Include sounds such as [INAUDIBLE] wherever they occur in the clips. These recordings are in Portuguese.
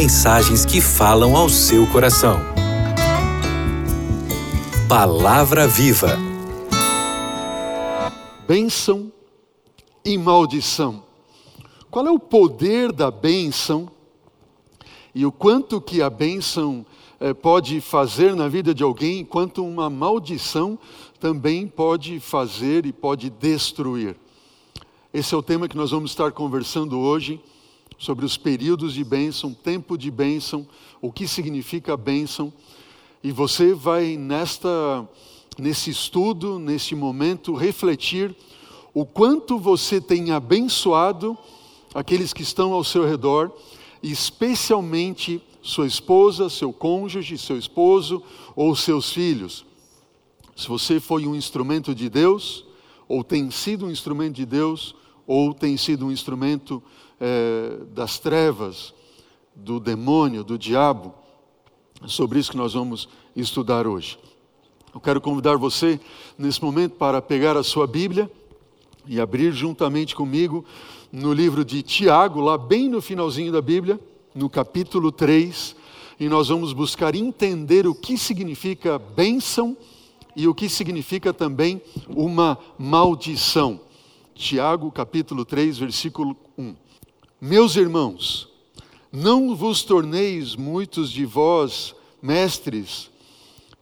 mensagens que falam ao seu coração. Palavra Viva. Bênção e maldição. Qual é o poder da bênção e o quanto que a bênção eh, pode fazer na vida de alguém, quanto uma maldição também pode fazer e pode destruir. Esse é o tema que nós vamos estar conversando hoje sobre os períodos de bênção, tempo de bênção, o que significa bênção. E você vai nesta nesse estudo, nesse momento refletir o quanto você tem abençoado aqueles que estão ao seu redor, especialmente sua esposa, seu cônjuge, seu esposo ou seus filhos. Se você foi um instrumento de Deus, ou tem sido um instrumento de Deus, ou tem sido um instrumento é, das trevas, do demônio, do diabo. É sobre isso que nós vamos estudar hoje. Eu quero convidar você, nesse momento, para pegar a sua Bíblia e abrir juntamente comigo no livro de Tiago, lá bem no finalzinho da Bíblia, no capítulo 3, e nós vamos buscar entender o que significa bênção e o que significa também uma maldição. Tiago, capítulo 3, versículo 1. Meus irmãos, não vos torneis muitos de vós mestres,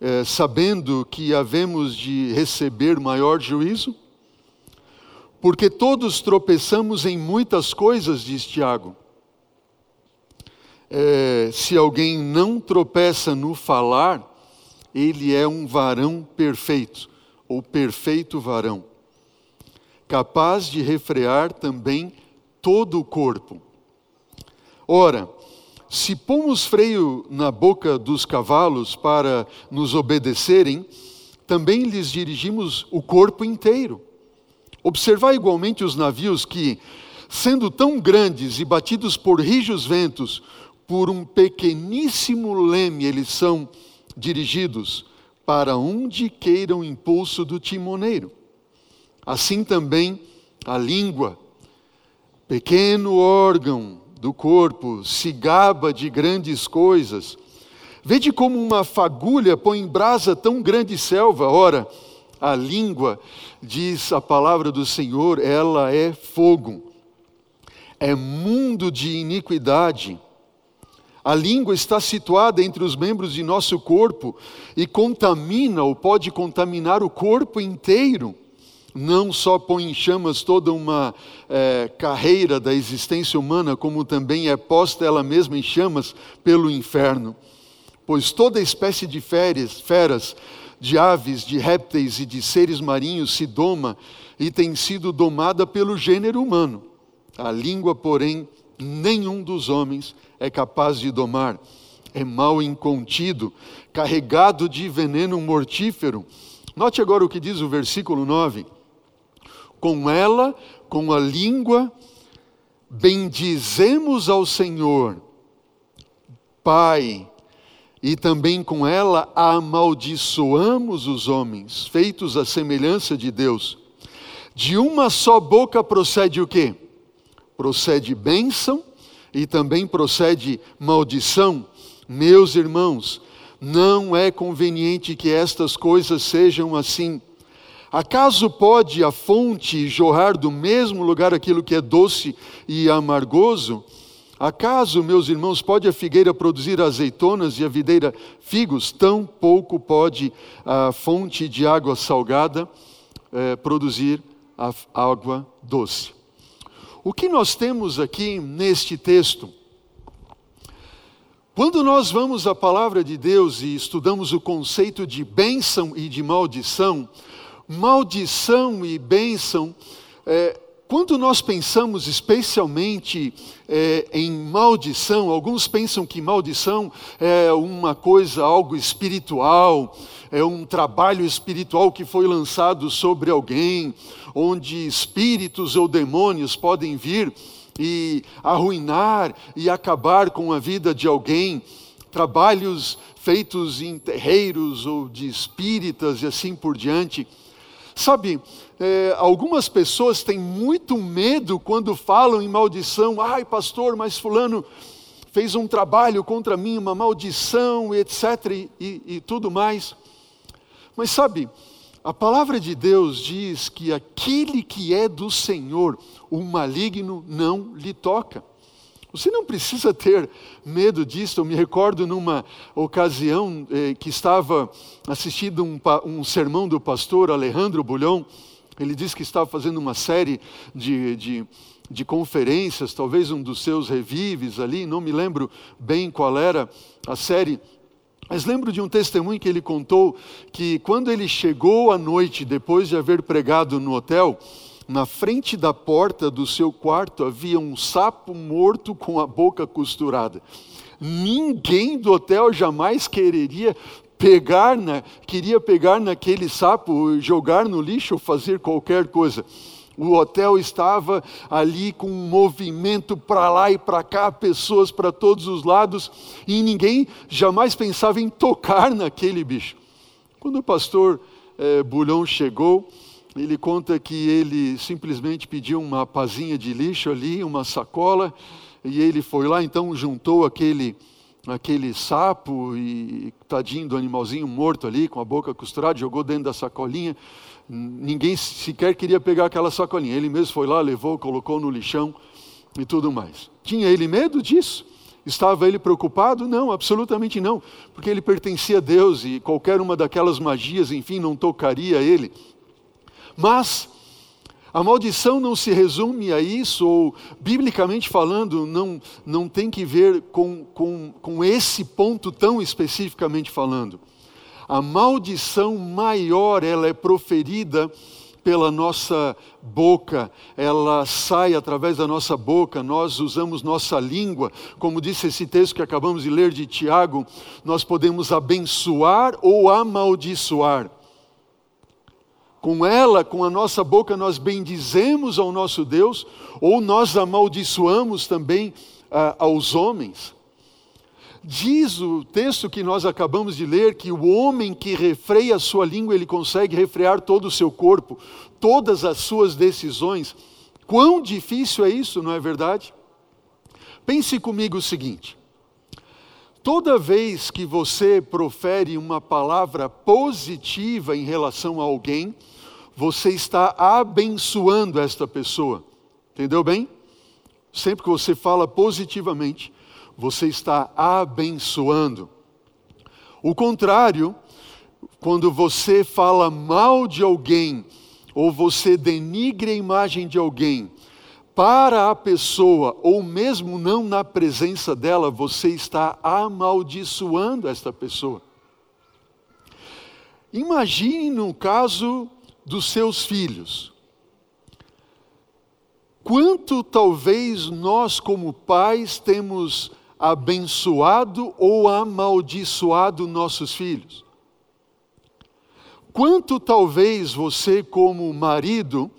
eh, sabendo que havemos de receber maior juízo? Porque todos tropeçamos em muitas coisas, diz Tiago. Eh, se alguém não tropeça no falar, ele é um varão perfeito, ou perfeito varão, capaz de refrear também todo o corpo. Ora, se pomos freio na boca dos cavalos para nos obedecerem, também lhes dirigimos o corpo inteiro. Observar igualmente os navios que, sendo tão grandes e batidos por rijos ventos, por um pequeníssimo leme eles são dirigidos para onde queira o impulso do timoneiro. Assim também a língua pequeno órgão do corpo, se gaba de grandes coisas. Vede como uma fagulha põe em brasa tão grande selva. Ora, a língua, diz a palavra do Senhor, ela é fogo, é mundo de iniquidade. A língua está situada entre os membros de nosso corpo e contamina ou pode contaminar o corpo inteiro não só põe em chamas toda uma é, carreira da existência humana, como também é posta ela mesma em chamas pelo inferno. Pois toda espécie de feras, feras, de aves, de répteis e de seres marinhos se doma e tem sido domada pelo gênero humano. A língua, porém, nenhum dos homens é capaz de domar. É mal incontido, carregado de veneno mortífero. Note agora o que diz o versículo 9 com ela, com a língua, bendizemos ao Senhor, Pai, e também com ela amaldiçoamos os homens, feitos à semelhança de Deus. De uma só boca procede o quê? Procede bênção e também procede maldição. Meus irmãos, não é conveniente que estas coisas sejam assim. Acaso pode a fonte jorrar do mesmo lugar aquilo que é doce e amargoso? Acaso, meus irmãos, pode a figueira produzir azeitonas e a videira figos? Tão pouco pode a fonte de água salgada eh, produzir a água doce. O que nós temos aqui neste texto? Quando nós vamos à palavra de Deus e estudamos o conceito de bênção e de maldição, maldição e bênção, é, quando nós pensamos especialmente é, em maldição, alguns pensam que maldição é uma coisa, algo espiritual, é um trabalho espiritual que foi lançado sobre alguém, onde espíritos ou demônios podem vir e arruinar e acabar com a vida de alguém. Trabalhos feitos em terreiros ou de espíritas e assim por diante. Sabe, é, algumas pessoas têm muito medo quando falam em maldição. Ai, pastor, mas Fulano fez um trabalho contra mim, uma maldição, etc. e, e, e tudo mais. Mas sabe, a palavra de Deus diz que aquele que é do Senhor, o maligno não lhe toca. Você não precisa ter medo disso. Eu me recordo numa ocasião eh, que estava assistindo um, um, sermão do pastor Alejandro Bulhão. Ele disse que estava fazendo uma série de, de, de conferências, talvez um dos seus revives ali, não me lembro bem qual era a série. Mas lembro de um testemunho que ele contou que quando ele chegou à noite, depois de haver pregado no hotel, na frente da porta do seu quarto havia um sapo morto com a boca costurada. Ninguém do hotel jamais quereria pegar na, queria pegar naquele sapo, jogar no lixo ou fazer qualquer coisa. O hotel estava ali com um movimento para lá e para cá, pessoas para todos os lados, e ninguém jamais pensava em tocar naquele bicho. Quando o pastor eh, Bulhão chegou, ele conta que ele simplesmente pediu uma pazinha de lixo ali, uma sacola, e ele foi lá, então juntou aquele aquele sapo e tadinho do animalzinho morto ali, com a boca costurada, jogou dentro da sacolinha. Ninguém sequer queria pegar aquela sacolinha. Ele mesmo foi lá, levou, colocou no lixão e tudo mais. Tinha ele medo disso? Estava ele preocupado? Não, absolutamente não, porque ele pertencia a Deus e qualquer uma daquelas magias, enfim, não tocaria ele. Mas a maldição não se resume a isso, ou biblicamente falando, não, não tem que ver com, com, com esse ponto tão especificamente falando. A maldição maior, ela é proferida pela nossa boca, ela sai através da nossa boca, nós usamos nossa língua, como disse esse texto que acabamos de ler de Tiago, nós podemos abençoar ou amaldiçoar. Com ela, com a nossa boca, nós bendizemos ao nosso Deus, ou nós amaldiçoamos também ah, aos homens. Diz o texto que nós acabamos de ler que o homem que refreia a sua língua, ele consegue refrear todo o seu corpo, todas as suas decisões. Quão difícil é isso, não é verdade? Pense comigo o seguinte: toda vez que você profere uma palavra positiva em relação a alguém, você está abençoando esta pessoa. Entendeu bem? Sempre que você fala positivamente, você está abençoando. O contrário, quando você fala mal de alguém, ou você denigre a imagem de alguém, para a pessoa, ou mesmo não na presença dela, você está amaldiçoando esta pessoa. Imagine no caso dos seus filhos. Quanto talvez nós, como pais, temos abençoado ou amaldiçoado nossos filhos? Quanto talvez você, como marido,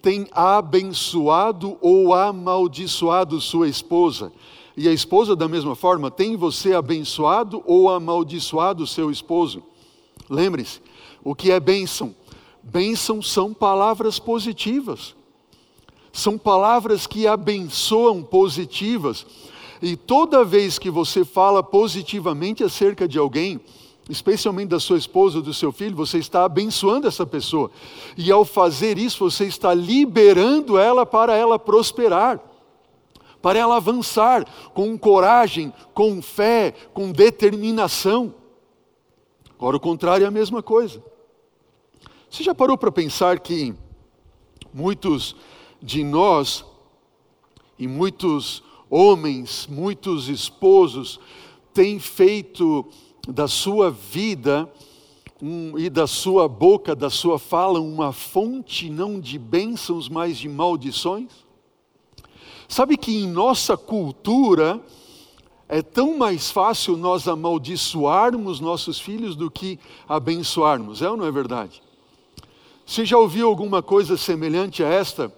tem abençoado ou amaldiçoado sua esposa? E a esposa, da mesma forma, tem você abençoado ou amaldiçoado seu esposo? Lembre-se, o que é bênção? Bênção são palavras positivas, são palavras que abençoam positivas. E toda vez que você fala positivamente acerca de alguém, especialmente da sua esposa ou do seu filho, você está abençoando essa pessoa. E ao fazer isso, você está liberando ela para ela prosperar, para ela avançar com coragem, com fé, com determinação. Agora, o contrário é a mesma coisa. Você já parou para pensar que muitos de nós, e muitos homens, muitos esposos, têm feito da sua vida um, e da sua boca, da sua fala, uma fonte não de bênçãos, mas de maldições? Sabe que em nossa cultura é tão mais fácil nós amaldiçoarmos nossos filhos do que abençoarmos, é ou não é verdade? Você já ouviu alguma coisa semelhante a esta?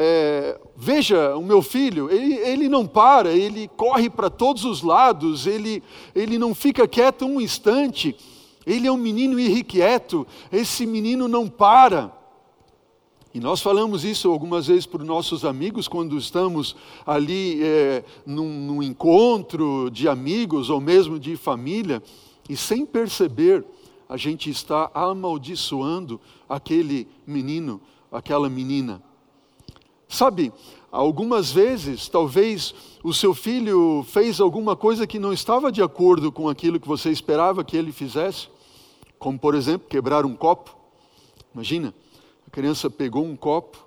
É, veja, o meu filho, ele, ele não para, ele corre para todos os lados, ele, ele não fica quieto um instante, ele é um menino irrequieto, esse menino não para. E nós falamos isso algumas vezes para os nossos amigos quando estamos ali é, num, num encontro de amigos ou mesmo de família, e sem perceber, a gente está amaldiçoando aquele menino, aquela menina. Sabe, algumas vezes, talvez o seu filho fez alguma coisa que não estava de acordo com aquilo que você esperava que ele fizesse, como por exemplo, quebrar um copo. Imagina, a criança pegou um copo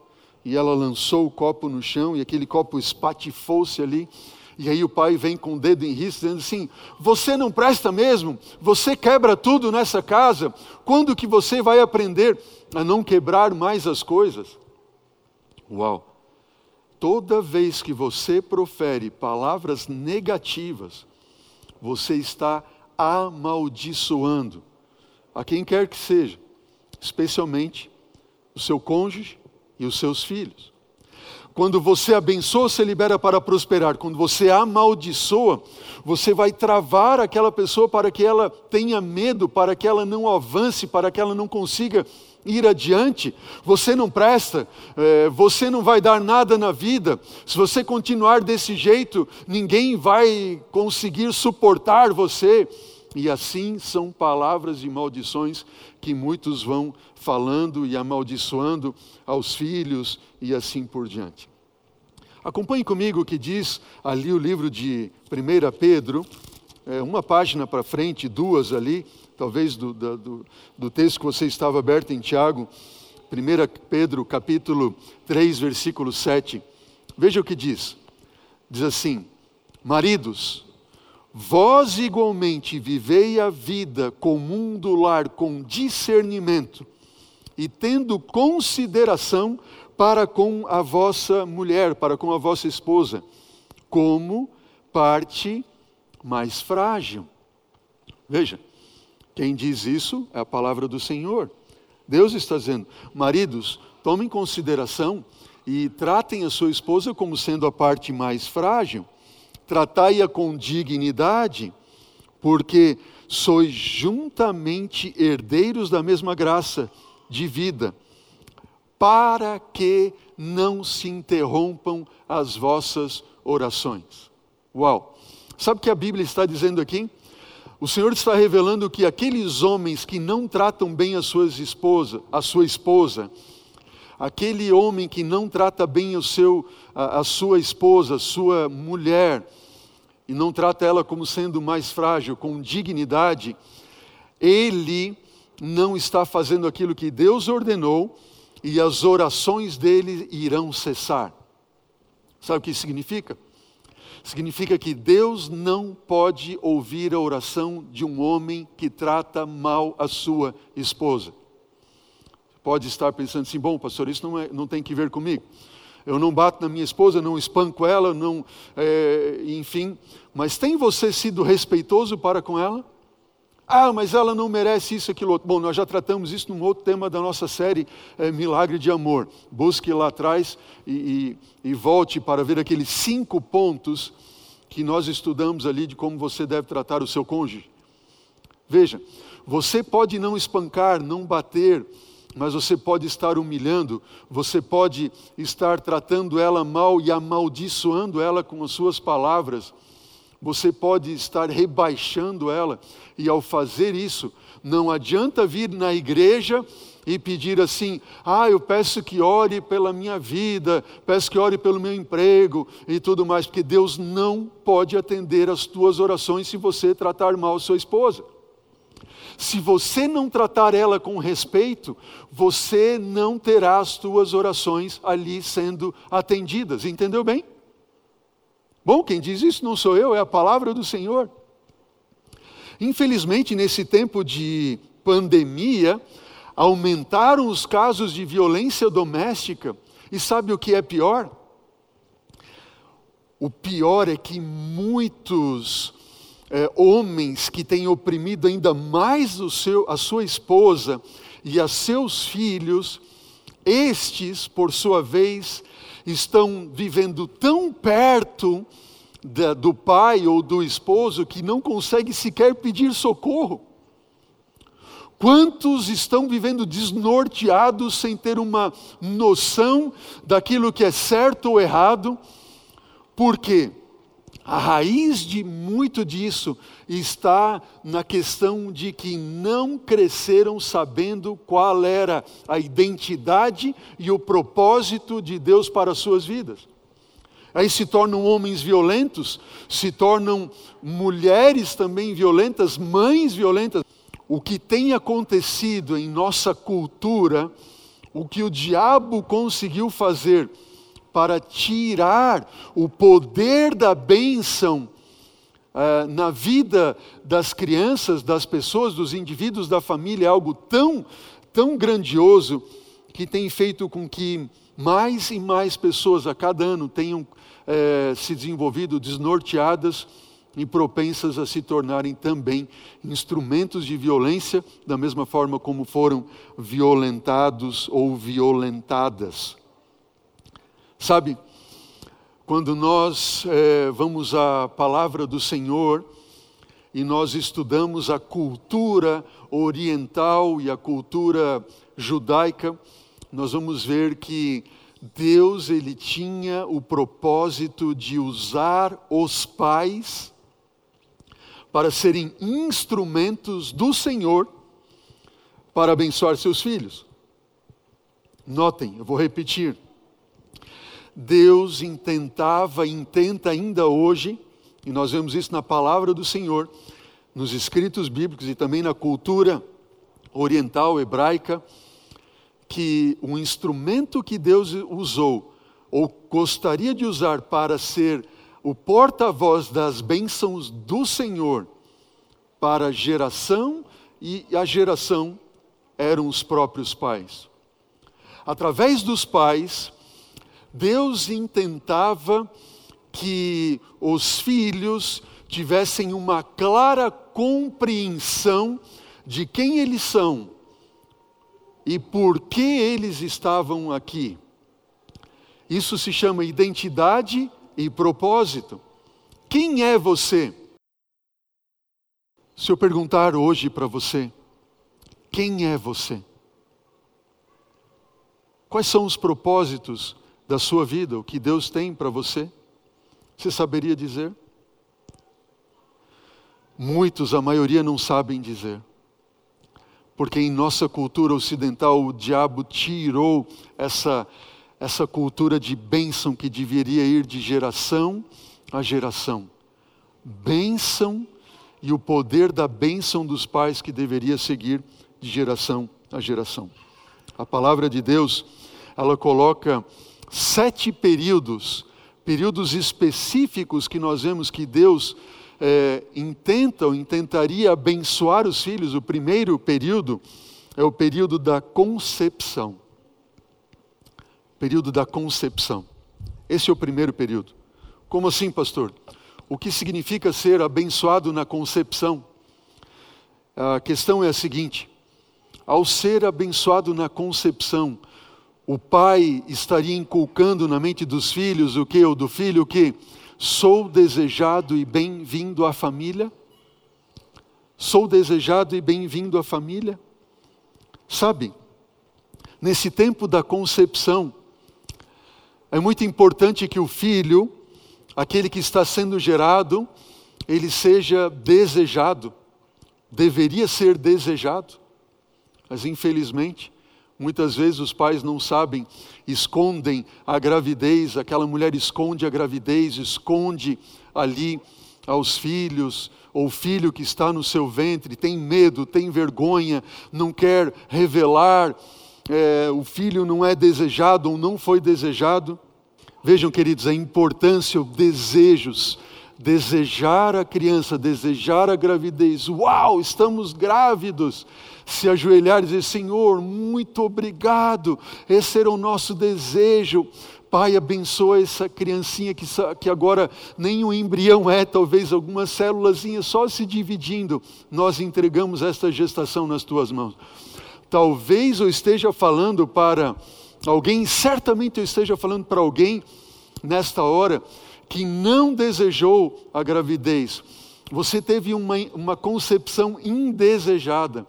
e ela lançou o copo no chão e aquele copo espatifou-se ali. E aí o pai vem com o dedo em risco, dizendo assim: Você não presta mesmo? Você quebra tudo nessa casa? Quando que você vai aprender a não quebrar mais as coisas? Uau! Toda vez que você profere palavras negativas, você está amaldiçoando a quem quer que seja, especialmente o seu cônjuge e os seus filhos. Quando você abençoa, você libera para prosperar. Quando você amaldiçoa, você vai travar aquela pessoa para que ela tenha medo, para que ela não avance, para que ela não consiga ir adiante. Você não presta, é, você não vai dar nada na vida. Se você continuar desse jeito, ninguém vai conseguir suportar você. E assim são palavras de maldições que muitos vão falando e amaldiçoando aos filhos e assim por diante. Acompanhe comigo o que diz ali o livro de 1 Pedro, é, uma página para frente, duas ali, talvez do, do, do texto que você estava aberto em Tiago, 1 Pedro capítulo 3, versículo 7. Veja o que diz. Diz assim: Maridos, vós igualmente vivei a vida comum do lar com discernimento e tendo consideração para com a vossa mulher, para com a vossa esposa, como parte mais frágil. Veja, quem diz isso é a palavra do Senhor. Deus está dizendo: maridos, tomem consideração e tratem a sua esposa como sendo a parte mais frágil, tratai-a com dignidade, porque sois juntamente herdeiros da mesma graça de vida, para que não se interrompam as vossas orações. Uau! Sabe o que a Bíblia está dizendo aqui? O Senhor está revelando que aqueles homens que não tratam bem a sua esposa, a sua esposa, aquele homem que não trata bem o seu, a, a sua esposa, a sua mulher, e não trata ela como sendo mais frágil, com dignidade, ele não está fazendo aquilo que Deus ordenou e as orações dele irão cessar. Sabe o que isso significa? Significa que Deus não pode ouvir a oração de um homem que trata mal a sua esposa. Pode estar pensando assim: bom, pastor, isso não, é, não tem que ver comigo. Eu não bato na minha esposa, não espanco ela, não, é, enfim. Mas tem você sido respeitoso para com ela? Ah, mas ela não merece isso, aquilo outro. Bom, nós já tratamos isso num outro tema da nossa série é, Milagre de Amor. Busque lá atrás e, e, e volte para ver aqueles cinco pontos que nós estudamos ali de como você deve tratar o seu cônjuge. Veja, você pode não espancar, não bater, mas você pode estar humilhando, você pode estar tratando ela mal e amaldiçoando ela com as suas palavras você pode estar rebaixando ela, e ao fazer isso, não adianta vir na igreja e pedir assim: ah, eu peço que ore pela minha vida, peço que ore pelo meu emprego e tudo mais, porque Deus não pode atender as tuas orações se você tratar mal sua esposa. Se você não tratar ela com respeito, você não terá as tuas orações ali sendo atendidas, entendeu bem? Bom, quem diz isso não sou eu, é a palavra do Senhor. Infelizmente, nesse tempo de pandemia, aumentaram os casos de violência doméstica. E sabe o que é pior? O pior é que muitos é, homens que têm oprimido ainda mais o seu, a sua esposa e a seus filhos, estes, por sua vez, estão vivendo tão perto da, do pai ou do esposo que não consegue sequer pedir socorro. Quantos estão vivendo desnorteados sem ter uma noção daquilo que é certo ou errado? Por quê? A raiz de muito disso está na questão de que não cresceram sabendo qual era a identidade e o propósito de Deus para as suas vidas. Aí se tornam homens violentos, se tornam mulheres também violentas, mães violentas. O que tem acontecido em nossa cultura, o que o diabo conseguiu fazer para tirar o poder da bênção uh, na vida das crianças, das pessoas, dos indivíduos da família, é algo tão, tão grandioso que tem feito com que mais e mais pessoas a cada ano tenham uh, se desenvolvido desnorteadas e propensas a se tornarem também instrumentos de violência, da mesma forma como foram violentados ou violentadas. Sabe, quando nós é, vamos à palavra do Senhor e nós estudamos a cultura oriental e a cultura judaica, nós vamos ver que Deus ele tinha o propósito de usar os pais para serem instrumentos do Senhor para abençoar seus filhos. Notem, eu vou repetir. Deus intentava, intenta ainda hoje, e nós vemos isso na palavra do Senhor, nos escritos bíblicos e também na cultura oriental hebraica, que o instrumento que Deus usou, ou gostaria de usar para ser o porta-voz das bênçãos do Senhor para a geração e a geração eram os próprios pais. Através dos pais, Deus intentava que os filhos tivessem uma clara compreensão de quem eles são e por que eles estavam aqui. Isso se chama identidade e propósito. Quem é você? Se eu perguntar hoje para você, quem é você? Quais são os propósitos da sua vida, o que Deus tem para você? Você saberia dizer? Muitos, a maioria, não sabem dizer. Porque em nossa cultura ocidental o diabo tirou essa, essa cultura de bênção que deveria ir de geração a geração. Bênção e o poder da bênção dos pais que deveria seguir de geração a geração. A palavra de Deus, ela coloca sete períodos, períodos específicos que nós vemos que Deus é, intenta ou intentaria abençoar os filhos. O primeiro período é o período da concepção. Período da concepção. Esse é o primeiro período. Como assim, pastor? O que significa ser abençoado na concepção? A questão é a seguinte: ao ser abençoado na concepção, o pai estaria inculcando na mente dos filhos o que? Ou do filho que? Sou desejado e bem-vindo à família? Sou desejado e bem-vindo à família? Sabe, nesse tempo da concepção, é muito importante que o filho, aquele que está sendo gerado, ele seja desejado, deveria ser desejado, mas infelizmente, Muitas vezes os pais não sabem, escondem a gravidez, aquela mulher esconde a gravidez, esconde ali aos filhos, ou filho que está no seu ventre, tem medo, tem vergonha, não quer revelar, é, o filho não é desejado ou não foi desejado. Vejam, queridos, a importância, os desejos, desejar a criança, desejar a gravidez. Uau, estamos grávidos se ajoelhar e dizer: Senhor, muito obrigado, esse era o nosso desejo. Pai, abençoa essa criancinha que, que agora nem o embrião é, talvez algumas células só se dividindo. Nós entregamos esta gestação nas tuas mãos. Talvez eu esteja falando para alguém, certamente eu esteja falando para alguém nesta hora que não desejou a gravidez. Você teve uma, uma concepção indesejada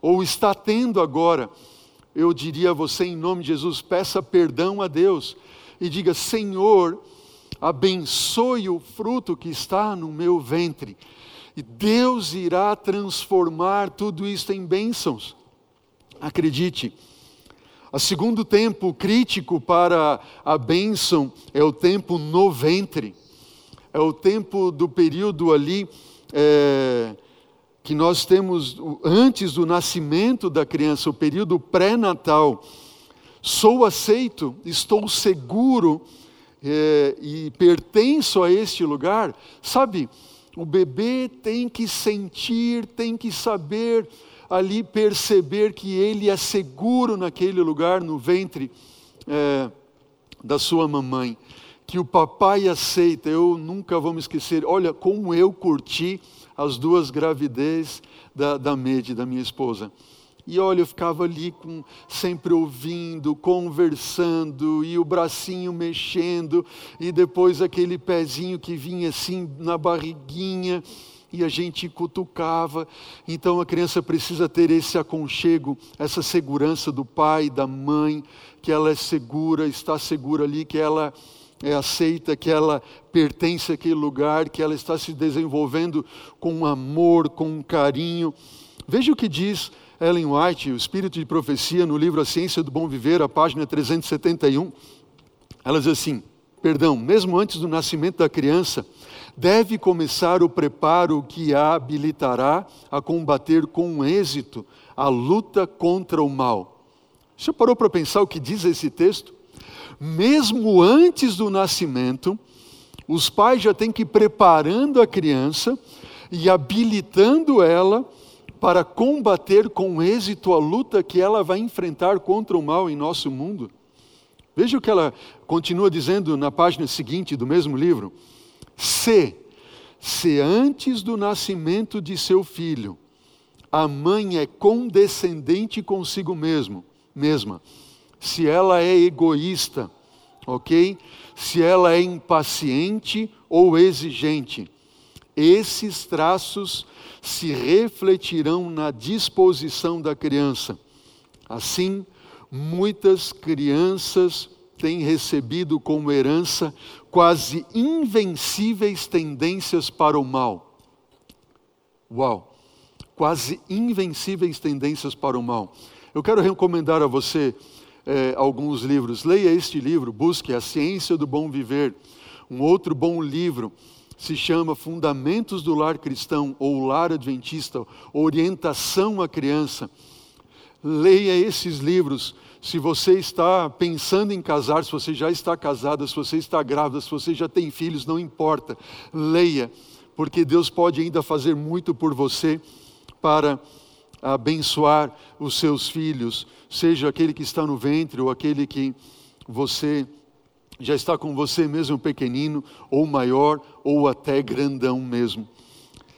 ou está tendo agora, eu diria a você, em nome de Jesus, peça perdão a Deus e diga: Senhor, abençoe o fruto que está no meu ventre. E Deus irá transformar tudo isso em bênçãos. Acredite. O segundo tempo crítico para a bênção é o tempo no ventre. É o tempo do período ali é, que nós temos antes do nascimento da criança, o período pré-natal. Sou aceito, estou seguro é, e pertenço a este lugar. Sabe, o bebê tem que sentir, tem que saber ali perceber que ele é seguro naquele lugar, no ventre é, da sua mamãe. Que o papai aceita, eu nunca vou me esquecer. Olha como eu curti as duas gravidez da, da Mede, da minha esposa. E olha, eu ficava ali com, sempre ouvindo, conversando, e o bracinho mexendo, e depois aquele pezinho que vinha assim na barriguinha e a gente cutucava. Então a criança precisa ter esse aconchego, essa segurança do pai, da mãe, que ela é segura, está segura ali, que ela é aceita, que ela pertence àquele lugar, que ela está se desenvolvendo com amor, com carinho. Veja o que diz Ellen White, o Espírito de Profecia, no livro A Ciência do Bom Viver, a página 371. Ela diz assim: perdão, mesmo antes do nascimento da criança, deve começar o preparo que a habilitará a combater com êxito a luta contra o mal. Você parou para pensar o que diz esse texto? Mesmo antes do nascimento, os pais já têm que ir preparando a criança e habilitando ela para combater com êxito a luta que ela vai enfrentar contra o mal em nosso mundo. Veja o que ela continua dizendo na página seguinte do mesmo livro. Se, se antes do nascimento de seu filho, a mãe é condescendente consigo mesmo, mesma, se ela é egoísta, ok? Se ela é impaciente ou exigente, esses traços se refletirão na disposição da criança. Assim, muitas crianças têm recebido como herança quase invencíveis tendências para o mal. Uau! Quase invencíveis tendências para o mal. Eu quero recomendar a você é, alguns livros. Leia este livro, busque A Ciência do Bom Viver. Um outro bom livro se chama Fundamentos do Lar Cristão ou Lar Adventista, Orientação à Criança. Leia esses livros se você está pensando em casar, se você já está casada, se você está grávida, se você já tem filhos, não importa, leia, porque Deus pode ainda fazer muito por você para abençoar os seus filhos, seja aquele que está no ventre ou aquele que você já está com você mesmo pequenino, ou maior, ou até grandão mesmo.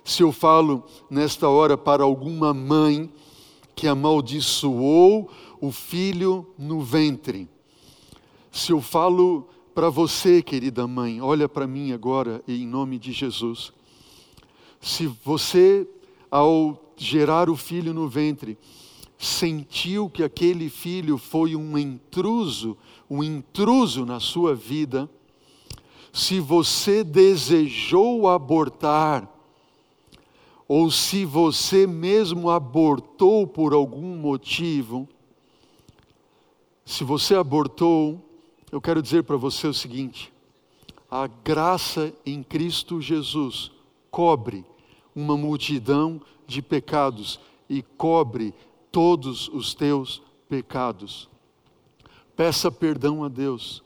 Se eu falo nesta hora para alguma mãe que amaldiçoou o filho no ventre. Se eu falo para você, querida mãe, olha para mim agora em nome de Jesus. Se você, ao gerar o filho no ventre, sentiu que aquele filho foi um intruso, um intruso na sua vida, se você desejou abortar, ou se você mesmo abortou por algum motivo, se você abortou, eu quero dizer para você o seguinte: a graça em Cristo Jesus cobre uma multidão de pecados e cobre todos os teus pecados. Peça perdão a Deus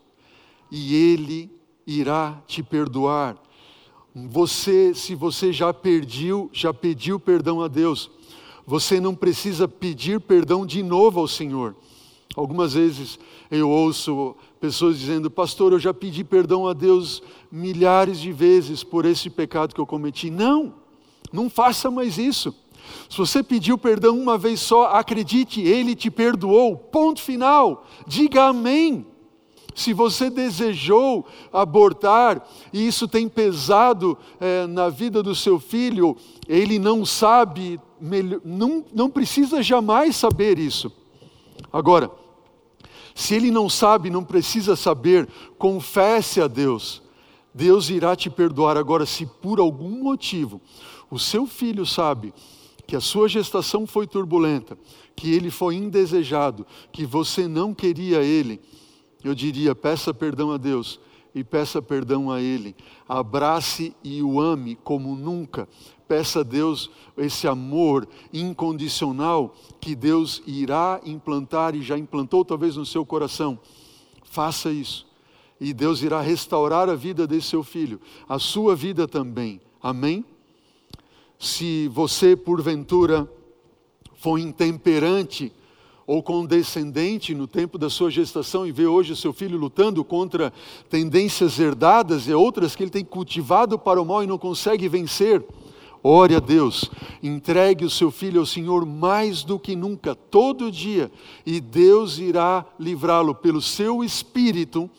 e Ele irá te perdoar. Você, se você já pediu, já pediu perdão a Deus, você não precisa pedir perdão de novo ao Senhor. Algumas vezes eu ouço pessoas dizendo: Pastor, eu já pedi perdão a Deus milhares de vezes por esse pecado que eu cometi. Não, não faça mais isso. Se você pediu perdão uma vez só, acredite, Ele te perdoou. Ponto final. Diga amém. Se você desejou abortar e isso tem pesado é, na vida do seu filho, ele não sabe, não, não precisa jamais saber isso. Agora, se ele não sabe, não precisa saber, confesse a Deus. Deus irá te perdoar. Agora, se por algum motivo o seu filho sabe que a sua gestação foi turbulenta, que ele foi indesejado, que você não queria ele, eu diria: peça perdão a Deus e peça perdão a Ele. Abrace e o ame como nunca. Peça a Deus esse amor incondicional que Deus irá implantar e já implantou talvez no seu coração. Faça isso. E Deus irá restaurar a vida desse seu filho, a sua vida também. Amém? Se você, porventura, for intemperante, ou condescendente no tempo da sua gestação e vê hoje o seu filho lutando contra tendências herdadas e outras que ele tem cultivado para o mal e não consegue vencer, ore a Deus, entregue o seu filho ao Senhor mais do que nunca, todo dia, e Deus irá livrá-lo pelo seu espírito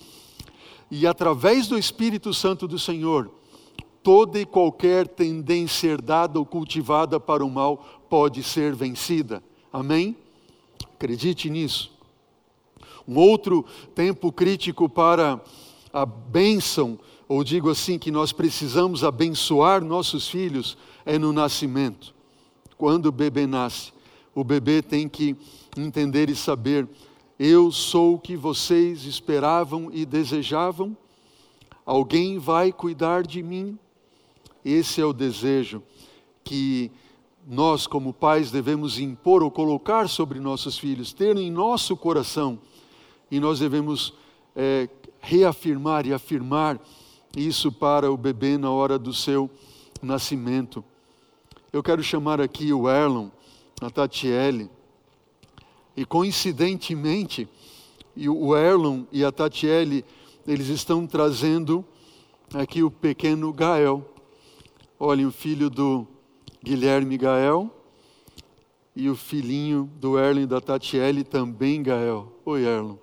e através do Espírito Santo do Senhor. Toda e qualquer tendência herdada ou cultivada para o mal pode ser vencida. Amém? Acredite nisso. Um outro tempo crítico para a bênção, ou digo assim, que nós precisamos abençoar nossos filhos, é no nascimento. Quando o bebê nasce, o bebê tem que entender e saber: eu sou o que vocês esperavam e desejavam, alguém vai cuidar de mim. Esse é o desejo que nós, como pais, devemos impor ou colocar sobre nossos filhos, ter em nosso coração, e nós devemos é, reafirmar e afirmar isso para o bebê na hora do seu nascimento. Eu quero chamar aqui o Erlon, a Tatiele, e coincidentemente, o Erlon e a Tatiele, eles estão trazendo aqui o pequeno Gael. Olhem, o filho do Guilherme Gael e o filhinho do Erlen da Tatiele também, Gael. Oi, Erlon.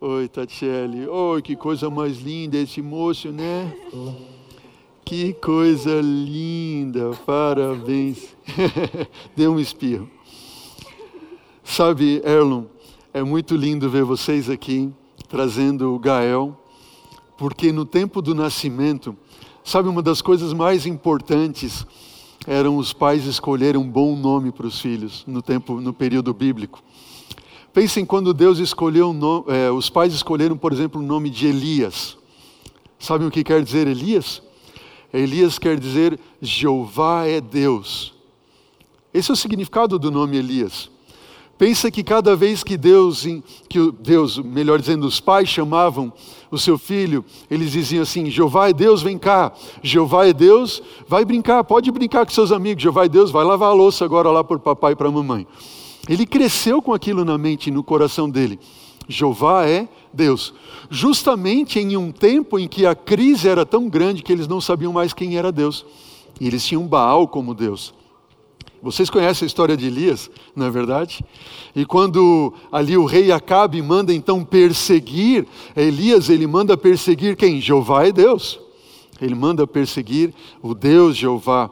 Oi, Tatiele. Oi, que coisa mais linda esse moço, né? Que coisa linda, parabéns. [LAUGHS] Deu um espirro. Sabe, Erlon, é muito lindo ver vocês aqui trazendo o Gael, porque no tempo do nascimento, sabe uma das coisas mais importantes eram os pais escolherem um bom nome para os filhos no tempo, no período bíblico. Pensem quando Deus escolheu, é, os pais escolheram, por exemplo, o nome de Elias. Sabem o que quer dizer Elias? Elias quer dizer Jeová é Deus. Esse é o significado do nome Elias. Pensa que cada vez que Deus, que Deus, melhor dizendo, os pais chamavam o seu filho, eles diziam assim: Jeová é Deus, vem cá. Jeová é Deus, vai brincar, pode brincar com seus amigos. Jeová é Deus, vai lavar a louça agora lá por papai e para mamãe. Ele cresceu com aquilo na mente e no coração dele. Jeová é Deus. Justamente em um tempo em que a crise era tão grande que eles não sabiam mais quem era Deus. E eles tinham Baal como Deus. Vocês conhecem a história de Elias, não é verdade? E quando ali o rei Acabe manda então perseguir Elias, ele manda perseguir quem? Jeová é Deus. Ele manda perseguir o Deus Jeová.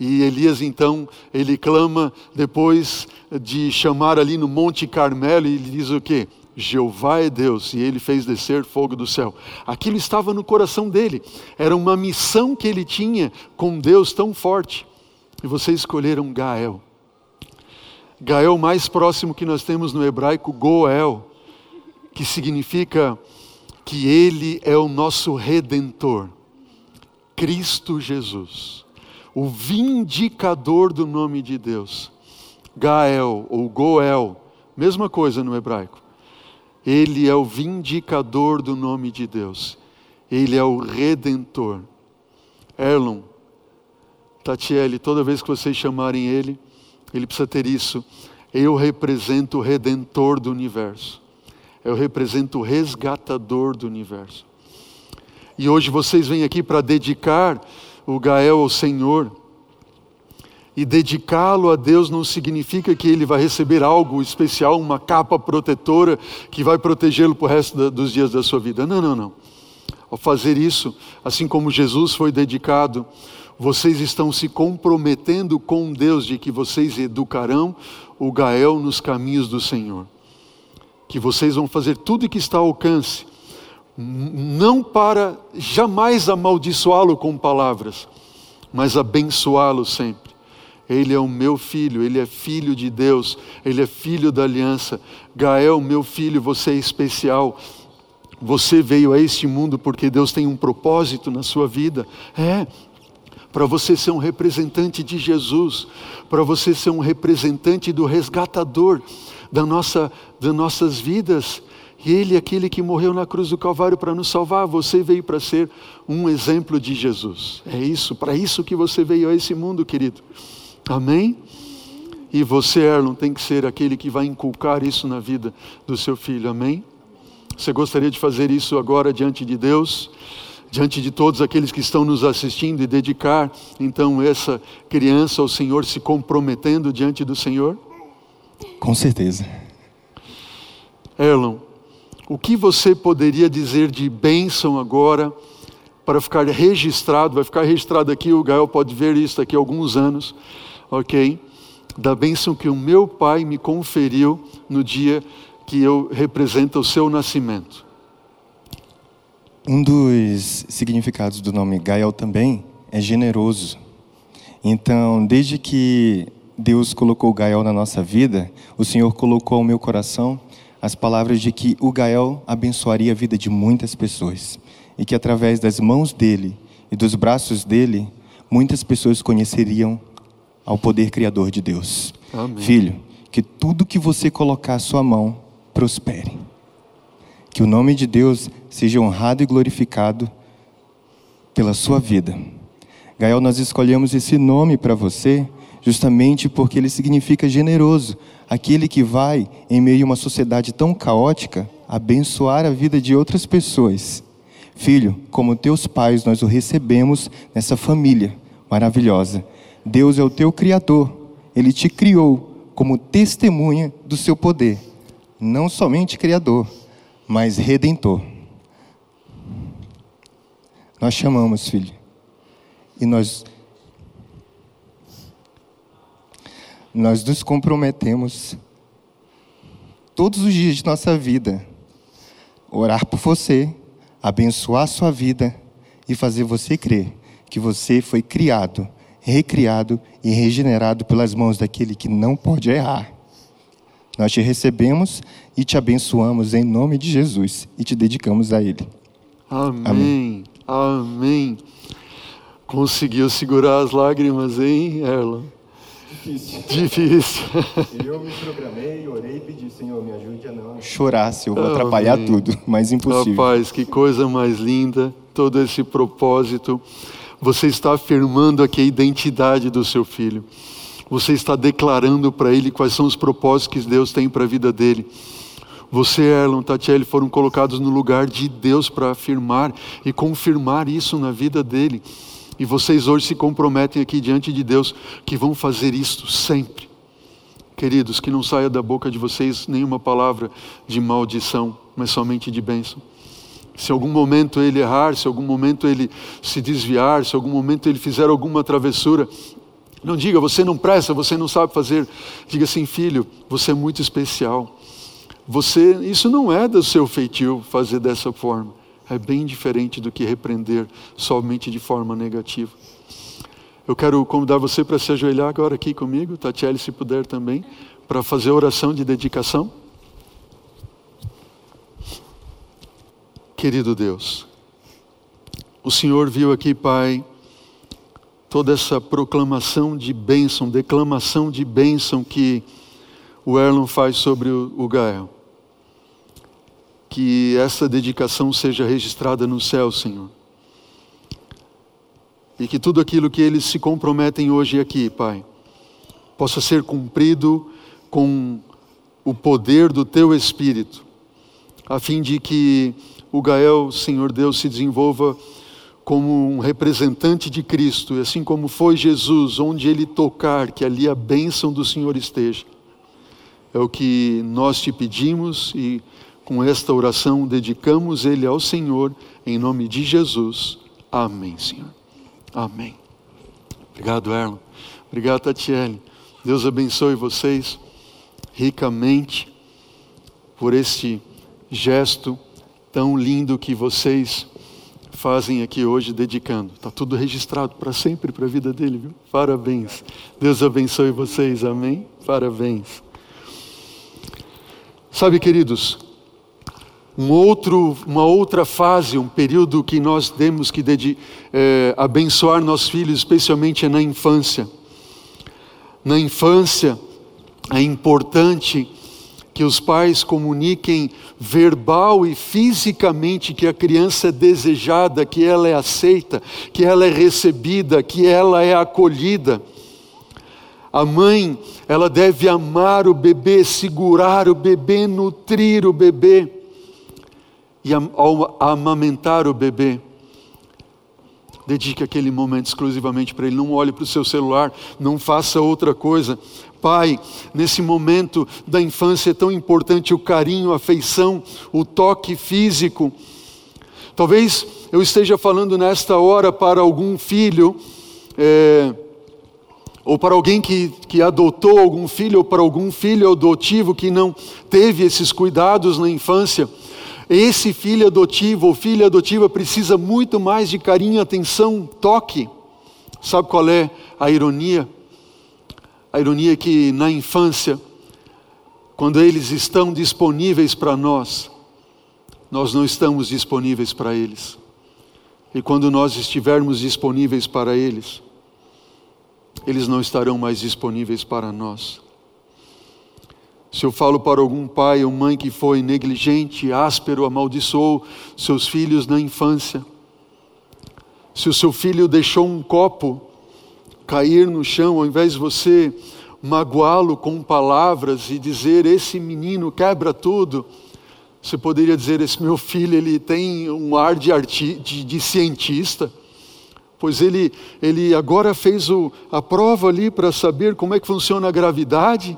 E Elias então, ele clama depois de chamar ali no Monte Carmelo e ele diz o quê? Jeová é Deus e ele fez descer fogo do céu. Aquilo estava no coração dele. Era uma missão que ele tinha com Deus tão forte. E vocês escolheram Gael. Gael mais próximo que nós temos no hebraico, Goel, que significa que ele é o nosso redentor. Cristo Jesus, o vindicador do nome de Deus. Gael ou Goel, mesma coisa no hebraico. Ele é o vindicador do nome de Deus. Ele é o redentor. Erlon, Tatiele, toda vez que vocês chamarem ele, ele precisa ter isso. Eu represento o redentor do universo. Eu represento o resgatador do universo. E hoje vocês vêm aqui para dedicar o Gael ao Senhor. E dedicá-lo a Deus não significa que ele vai receber algo especial, uma capa protetora que vai protegê-lo para o resto dos dias da sua vida. Não, não, não. Ao fazer isso, assim como Jesus foi dedicado, vocês estão se comprometendo com Deus de que vocês educarão o Gael nos caminhos do Senhor. Que vocês vão fazer tudo que está ao alcance, não para jamais amaldiçoá-lo com palavras, mas abençoá-lo sempre. Ele é o meu filho, ele é filho de Deus, ele é filho da aliança. Gael, meu filho, você é especial. Você veio a este mundo porque Deus tem um propósito na sua vida. É, para você ser um representante de Jesus, para você ser um representante do resgatador da nossa, das nossas vidas. E Ele é aquele que morreu na cruz do Calvário para nos salvar. Você veio para ser um exemplo de Jesus. É isso, para isso que você veio a esse mundo, querido. Amém? E você, Erlon, tem que ser aquele que vai inculcar isso na vida do seu filho. Amém? Você gostaria de fazer isso agora diante de Deus? diante de todos aqueles que estão nos assistindo e dedicar então essa criança ao Senhor, se comprometendo diante do Senhor? Com certeza. Erlon, o que você poderia dizer de bênção agora para ficar registrado? Vai ficar registrado aqui, o Gael pode ver isso daqui a alguns anos, ok? Da bênção que o meu pai me conferiu no dia que eu represento o seu nascimento. Um dos significados do nome Gael também é generoso. Então, desde que Deus colocou Gael na nossa vida, o Senhor colocou ao meu coração as palavras de que o Gael abençoaria a vida de muitas pessoas e que através das mãos dele e dos braços dele, muitas pessoas conheceriam ao poder criador de Deus. Amém. Filho, que tudo que você colocar a sua mão prospere. Que o nome de Deus seja honrado e glorificado pela sua vida. Gael, nós escolhemos esse nome para você justamente porque ele significa generoso, aquele que vai, em meio a uma sociedade tão caótica, abençoar a vida de outras pessoas. Filho, como teus pais, nós o recebemos nessa família maravilhosa. Deus é o teu Criador, ele te criou como testemunha do seu poder, não somente Criador mas redentor. Nós chamamos, filho, e nós nós nos comprometemos todos os dias de nossa vida orar por você, abençoar a sua vida e fazer você crer que você foi criado, recriado e regenerado pelas mãos daquele que não pode errar. Nós te recebemos e te abençoamos em nome de Jesus e te dedicamos a Ele. Amém. Amém. Amém. Conseguiu segurar as lágrimas, hein, Erlon? Difícil. Difícil. [LAUGHS] Eu me programei, orei e pedi, Senhor, me ajude a não chorar, se eu vou Amém. atrapalhar tudo, [LAUGHS] mas impossível. Rapaz, que coisa mais linda, todo esse propósito. Você está afirmando aqui a identidade do seu filho você está declarando para ele quais são os propósitos que Deus tem para a vida dele. Você, Erlon, Tatiele, foram colocados no lugar de Deus para afirmar e confirmar isso na vida dele. E vocês hoje se comprometem aqui diante de Deus que vão fazer isto sempre. Queridos, que não saia da boca de vocês nenhuma palavra de maldição, mas somente de bênção. Se algum momento ele errar, se algum momento ele se desviar, se algum momento ele fizer alguma travessura, não diga, você não presta, você não sabe fazer. Diga assim, filho, você é muito especial. Você, isso não é do seu feitio fazer dessa forma. É bem diferente do que repreender somente de forma negativa. Eu quero convidar você para se ajoelhar agora aqui comigo, Tatiele, se puder também, para fazer oração de dedicação. Querido Deus, o Senhor viu aqui, Pai, toda essa proclamação de bênção, declamação de bênção que o Erlon faz sobre o, Gael. Que essa dedicação seja registrada no céu, Senhor. E que tudo aquilo que eles se comprometem hoje aqui, Pai, possa ser cumprido com o poder do Teu Espírito, a fim de que o Gael, Senhor Deus, se desenvolva como um representante de Cristo, e assim como foi Jesus, onde ele tocar, que ali a bênção do Senhor esteja. É o que nós te pedimos e com esta oração dedicamos ele ao Senhor, em nome de Jesus. Amém, Senhor. Amém. Obrigado, Erlon. Obrigado, Tatiele. Deus abençoe vocês ricamente por este gesto tão lindo que vocês fazem aqui hoje, dedicando. Está tudo registrado para sempre para a vida dele, viu? Parabéns. Deus abençoe vocês, amém? Parabéns. Sabe, queridos, um outro, uma outra fase, um período que nós temos que é, abençoar nossos filhos, especialmente é na infância. Na infância é importante que os pais comuniquem verbal e fisicamente que a criança é desejada, que ela é aceita, que ela é recebida, que ela é acolhida. A mãe, ela deve amar o bebê, segurar o bebê, nutrir o bebê e ao amamentar o bebê. Dedique aquele momento exclusivamente para ele. Não olhe para o seu celular, não faça outra coisa. Pai, nesse momento da infância é tão importante o carinho, a afeição, o toque físico. Talvez eu esteja falando nesta hora para algum filho, é, ou para alguém que, que adotou algum filho, ou para algum filho adotivo que não teve esses cuidados na infância. Esse filho adotivo ou filha adotiva precisa muito mais de carinho, atenção, toque. Sabe qual é a ironia? A ironia é que na infância, quando eles estão disponíveis para nós, nós não estamos disponíveis para eles. E quando nós estivermos disponíveis para eles, eles não estarão mais disponíveis para nós. Se eu falo para algum pai ou mãe que foi negligente, áspero, amaldiçoou seus filhos na infância, se o seu filho deixou um copo cair no chão, ao invés de você magoá-lo com palavras e dizer: Esse menino quebra tudo, você poderia dizer: Esse meu filho ele tem um ar de, arti de, de cientista, pois ele, ele agora fez o, a prova ali para saber como é que funciona a gravidade.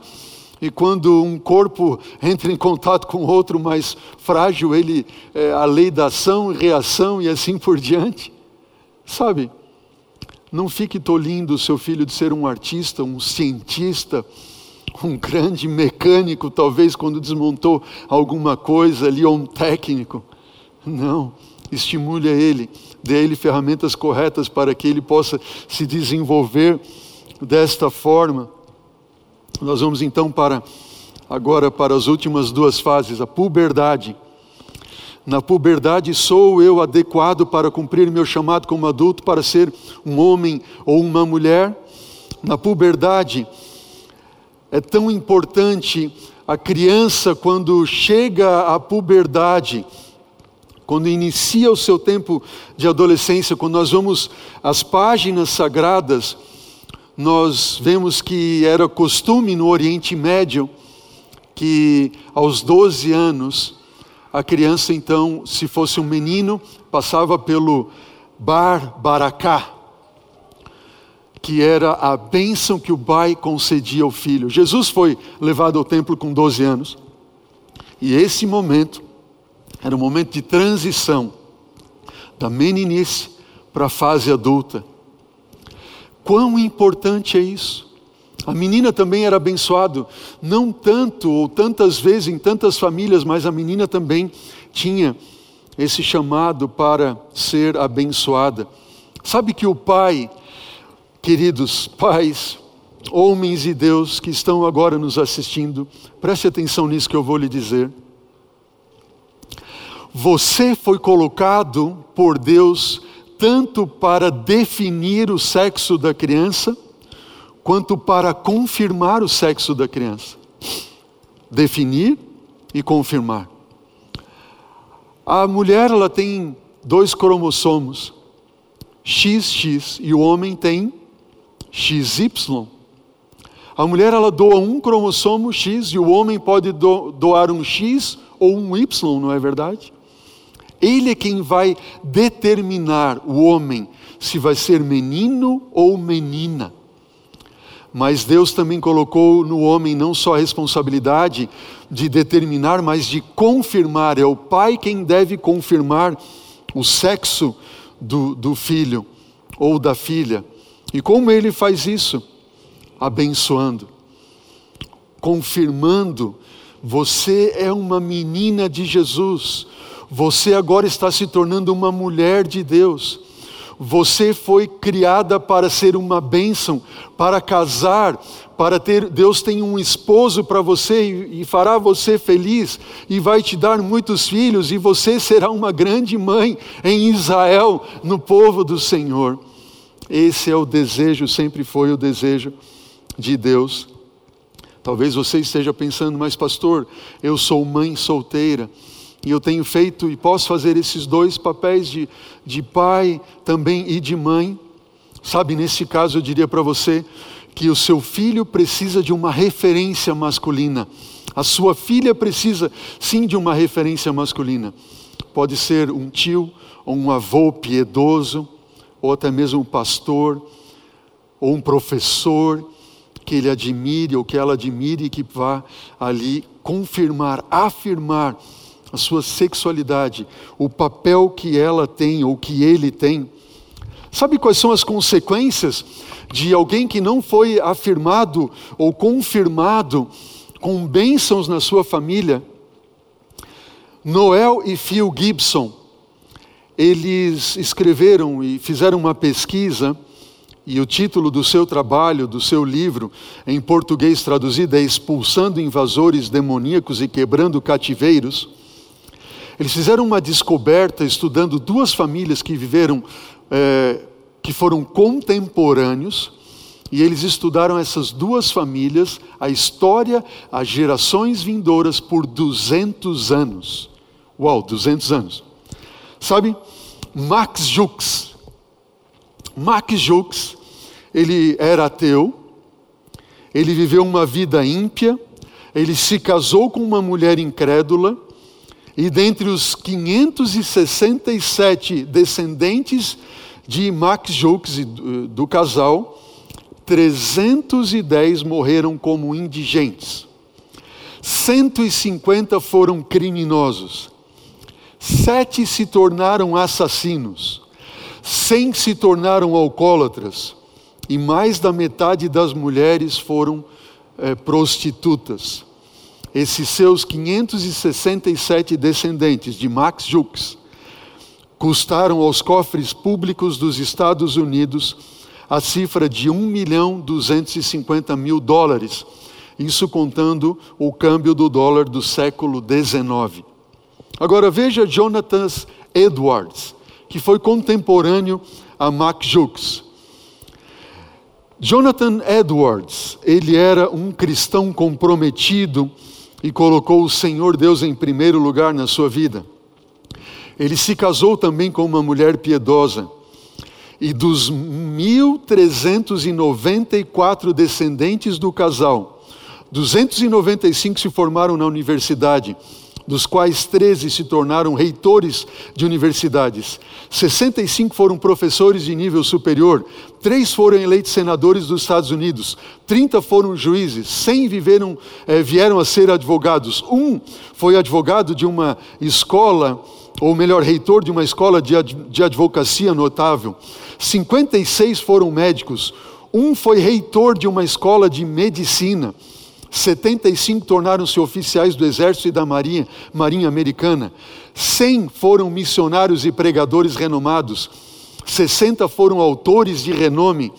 E quando um corpo entra em contato com outro mais frágil, ele é, a lei da ação reação e assim por diante. Sabe? Não fique tolindo o seu filho de ser um artista, um cientista, um grande mecânico, talvez quando desmontou alguma coisa ali, ou um técnico. Não, estimule ele, dê ele ferramentas corretas para que ele possa se desenvolver desta forma. Nós vamos então para agora para as últimas duas fases, a puberdade. Na puberdade sou eu adequado para cumprir meu chamado como adulto para ser um homem ou uma mulher? Na puberdade é tão importante a criança quando chega à puberdade, quando inicia o seu tempo de adolescência, quando nós vamos às páginas sagradas, nós vemos que era costume no Oriente Médio que aos 12 anos a criança então, se fosse um menino, passava pelo Bar Baracá, que era a bênção que o pai concedia ao filho. Jesus foi levado ao templo com 12 anos. E esse momento era um momento de transição da meninice para a fase adulta. Quão importante é isso? A menina também era abençoado, não tanto ou tantas vezes em tantas famílias, mas a menina também tinha esse chamado para ser abençoada. Sabe que o pai, queridos pais, homens e Deus que estão agora nos assistindo, preste atenção nisso que eu vou lhe dizer. Você foi colocado por Deus tanto para definir o sexo da criança, quanto para confirmar o sexo da criança. Definir e confirmar. A mulher ela tem dois cromossomos, XX, e o homem tem XY. A mulher ela doa um cromossomo X e o homem pode doar um X ou um Y, não é verdade? Ele é quem vai determinar o homem se vai ser menino ou menina. Mas Deus também colocou no homem não só a responsabilidade de determinar, mas de confirmar. É o pai quem deve confirmar o sexo do, do filho ou da filha. E como ele faz isso? Abençoando, confirmando: você é uma menina de Jesus, você agora está se tornando uma mulher de Deus. Você foi criada para ser uma bênção, para casar, para ter. Deus tem um esposo para você e, fará você feliz e vai te dar muitos filhos e você será uma grande mãe em Israel, no povo do Senhor. Esse é o desejo, sempre foi o desejo de Deus. Talvez você esteja pensando, mas pastor, eu sou mãe solteira e eu tenho feito e posso fazer esses dois papéis de, de pai também e de mãe. Sabe, nesse caso eu diria para você que o seu filho precisa de uma referência masculina. A sua filha precisa sim de uma referência masculina. Pode ser um tio ou um avô piedoso, ou até mesmo um pastor, ou um professor que ele admire ou que ela admire e que vá ali confirmar, afirmar a sua sexualidade, o papel que ela tem ou que ele tem. Sabe quais são as consequências de alguém que não foi afirmado ou confirmado com bênçãos na sua família? Noel e Phil Gibson, eles escreveram e fizeram uma pesquisa, e o título do seu trabalho, do seu livro, em português traduzido, é Expulsando Invasores Demoníacos e Quebrando Cativeiros. Eles fizeram uma descoberta estudando duas famílias que viveram, é, que foram contemporâneos, e eles estudaram essas duas famílias, a história, as gerações vindouras por 200 anos. Uau, 200 anos. Sabe, Max Jux. Max Jux, ele era ateu, ele viveu uma vida ímpia, ele se casou com uma mulher incrédula, e dentre os 567 descendentes de Max Jux do, do casal, 310 morreram como indigentes. 150 foram criminosos. Sete se tornaram assassinos. Cem se tornaram alcoólatras. E mais da metade das mulheres foram é, prostitutas esses seus 567 descendentes de Max Jux custaram aos cofres públicos dos Estados Unidos a cifra de 1 milhão 250 mil dólares, isso contando o câmbio do dólar do século XIX. Agora veja Jonathan Edwards, que foi contemporâneo a Max Jux. Jonathan Edwards, ele era um cristão comprometido e colocou o Senhor Deus em primeiro lugar na sua vida. Ele se casou também com uma mulher piedosa. E dos 1.394 descendentes do casal, 295 se formaram na universidade dos quais 13 se tornaram reitores de universidades, 65 foram professores de nível superior, 3 foram eleitos senadores dos Estados Unidos, 30 foram juízes, 100 viveram, eh, vieram a ser advogados, um foi advogado de uma escola, ou melhor, reitor de uma escola de, ad, de advocacia notável, 56 foram médicos, um foi reitor de uma escola de medicina, 75 tornaram-se oficiais do Exército e da Marinha, Marinha Americana. 100 foram missionários e pregadores renomados. 60 foram autores de renome.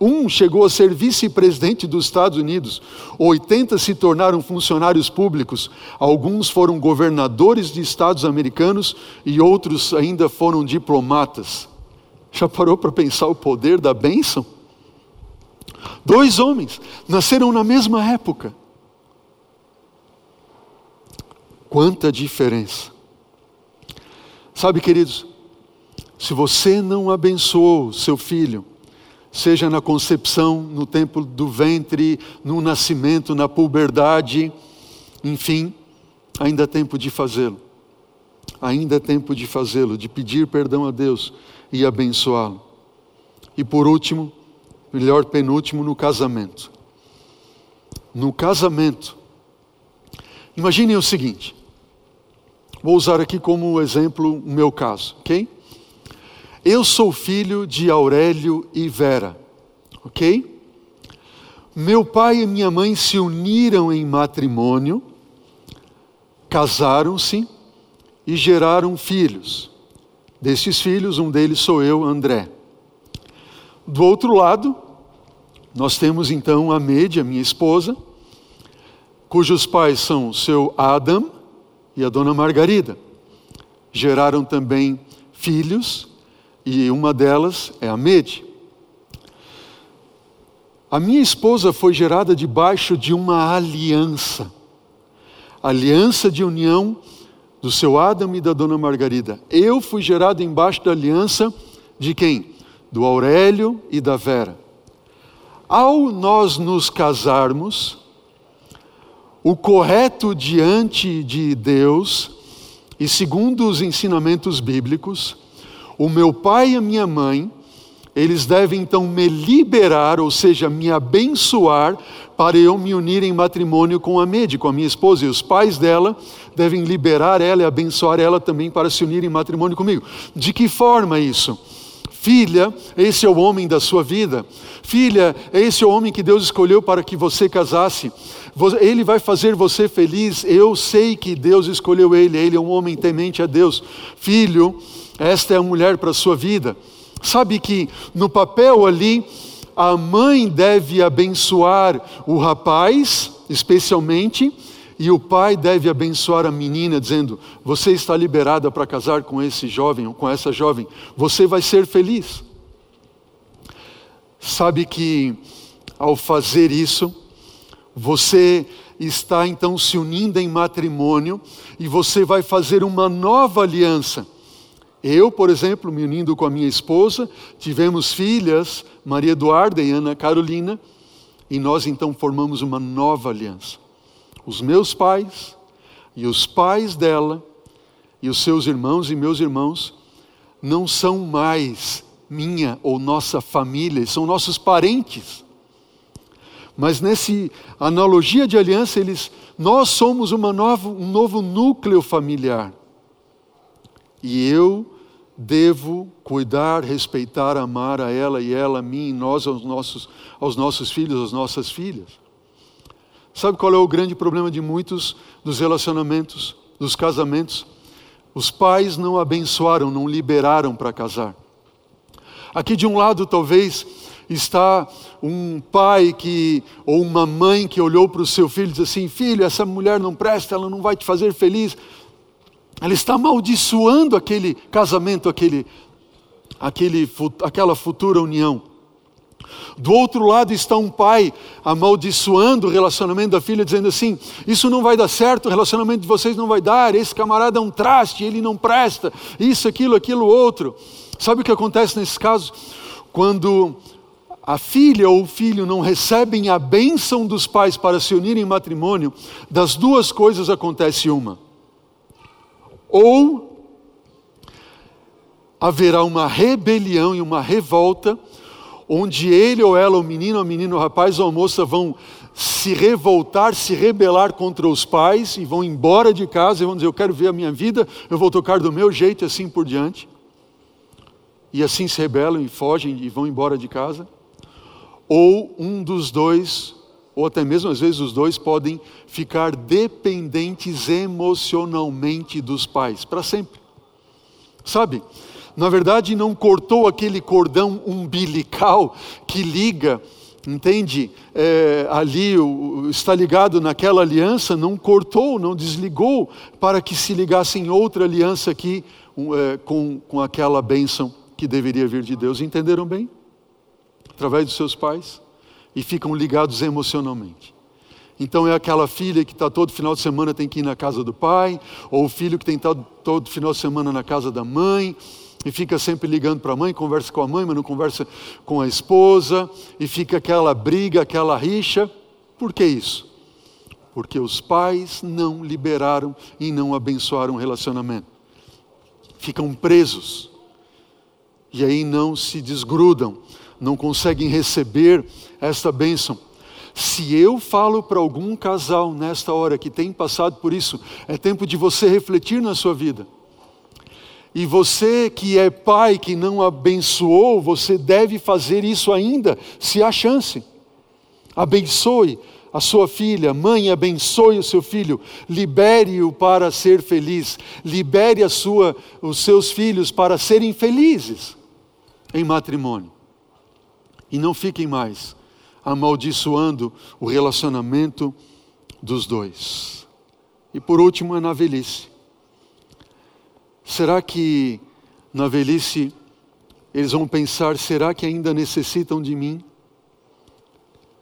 Um chegou a ser vice-presidente dos Estados Unidos. 80 se tornaram funcionários públicos. Alguns foram governadores de estados americanos e outros ainda foram diplomatas. Já parou para pensar o poder da bênção? Dois homens nasceram na mesma época. Quanta diferença. Sabe, queridos, se você não abençoou seu filho, seja na concepção, no tempo do ventre, no nascimento, na puberdade, enfim, ainda há tempo de fazê-lo. ainda é tempo de fazê-lo, de pedir perdão a Deus e abençoá-lo. E por último, melhor penúltimo, no casamento. No casamento, imaginem o seguinte: vou usar aqui como exemplo o meu caso, ok? Eu sou filho de Aurélio e Vera, ok? Meu pai e minha mãe se uniram em matrimônio, casaram-se e geraram filhos. Destes filhos, um deles sou eu, André. Do outro lado, nós temos então a Mede, a minha esposa, cujos pais são o seu Adam e a dona Margarida. Geraram também filhos e uma delas é a Mede. A minha esposa foi gerada debaixo de uma aliança, aliança de união do seu Adam e da dona Margarida. Eu fui gerado embaixo da aliança de quem? Do Aurélio e da Vera. Ao nós nos casarmos, o correto diante de Deus e segundo os ensinamentos bíblicos, o meu pai e a minha mãe, eles devem então me liberar, ou seja, me abençoar, para eu me unir em matrimônio com a Mede, com a minha esposa, e os pais dela devem liberar ela e abençoar ela também para se unir em matrimônio comigo. De que forma isso? Filha, esse é o homem da sua vida. Filha, esse é o homem que Deus escolheu para que você casasse. Ele vai fazer você feliz. Eu sei que Deus escolheu ele. Ele é um homem temente a Deus. Filho, esta é a mulher para a sua vida. Sabe que no papel ali a mãe deve abençoar o rapaz, especialmente, e o pai deve abençoar a menina, dizendo: Você está liberada para casar com esse jovem ou com essa jovem, você vai ser feliz. Sabe que ao fazer isso, você está então se unindo em matrimônio e você vai fazer uma nova aliança eu, por exemplo, me unindo com a minha esposa, tivemos filhas, Maria Eduarda e Ana Carolina, e nós então formamos uma nova aliança. Os meus pais e os pais dela, e os seus irmãos e meus irmãos, não são mais minha ou nossa família, são nossos parentes. Mas nesse analogia de aliança, eles, nós somos nova, um novo núcleo familiar. E eu devo cuidar, respeitar, amar a ela e ela a mim, nós aos nossos, aos nossos filhos, às nossas filhas. Sabe qual é o grande problema de muitos dos relacionamentos, dos casamentos? Os pais não abençoaram, não liberaram para casar. Aqui de um lado, talvez, está um pai que ou uma mãe que olhou para o seu filho e disse assim: Filho, essa mulher não presta, ela não vai te fazer feliz. Ela está amaldiçoando aquele casamento, aquele, aquele, aquela futura união. Do outro lado está um pai amaldiçoando o relacionamento da filha, dizendo assim: Isso não vai dar certo, o relacionamento de vocês não vai dar, esse camarada é um traste, ele não presta, isso, aquilo, aquilo, outro. Sabe o que acontece nesses casos? Quando a filha ou o filho não recebem a bênção dos pais para se unirem em matrimônio, das duas coisas acontece uma ou haverá uma rebelião e uma revolta, onde ele ou ela, o menino, a menina, o rapaz ou a moça vão se revoltar, se rebelar contra os pais e vão embora de casa e vão dizer: Eu quero ver a minha vida, eu vou tocar do meu jeito e assim por diante. E assim se rebelam e fogem e vão embora de casa. Ou um dos dois ou até mesmo às vezes os dois podem ficar dependentes emocionalmente dos pais para sempre. Sabe? Na verdade, não cortou aquele cordão umbilical que liga, entende? É, ali o, está ligado naquela aliança, não cortou, não desligou para que se ligasse em outra aliança aqui um, é, com, com aquela bênção que deveria vir de Deus. Entenderam bem? Através dos seus pais e ficam ligados emocionalmente. Então é aquela filha que está todo final de semana tem que ir na casa do pai, ou o filho que tem estado todo final de semana na casa da mãe, e fica sempre ligando para a mãe, conversa com a mãe, mas não conversa com a esposa, e fica aquela briga, aquela rixa. Por que isso? Porque os pais não liberaram e não abençoaram o relacionamento. ficam presos e aí não se desgrudam, não conseguem receber esta bênção. Se eu falo para algum casal nesta hora que tem passado por isso, é tempo de você refletir na sua vida. E você que é pai que não abençoou, você deve fazer isso ainda, se há chance. Abençoe a sua filha, mãe, abençoe o seu filho, libere-o para ser feliz, libere a sua, os seus filhos para serem felizes em matrimônio. E não fiquem mais amaldiçoando o relacionamento dos dois. E por último, é na velhice. Será que na velhice eles vão pensar: será que ainda necessitam de mim?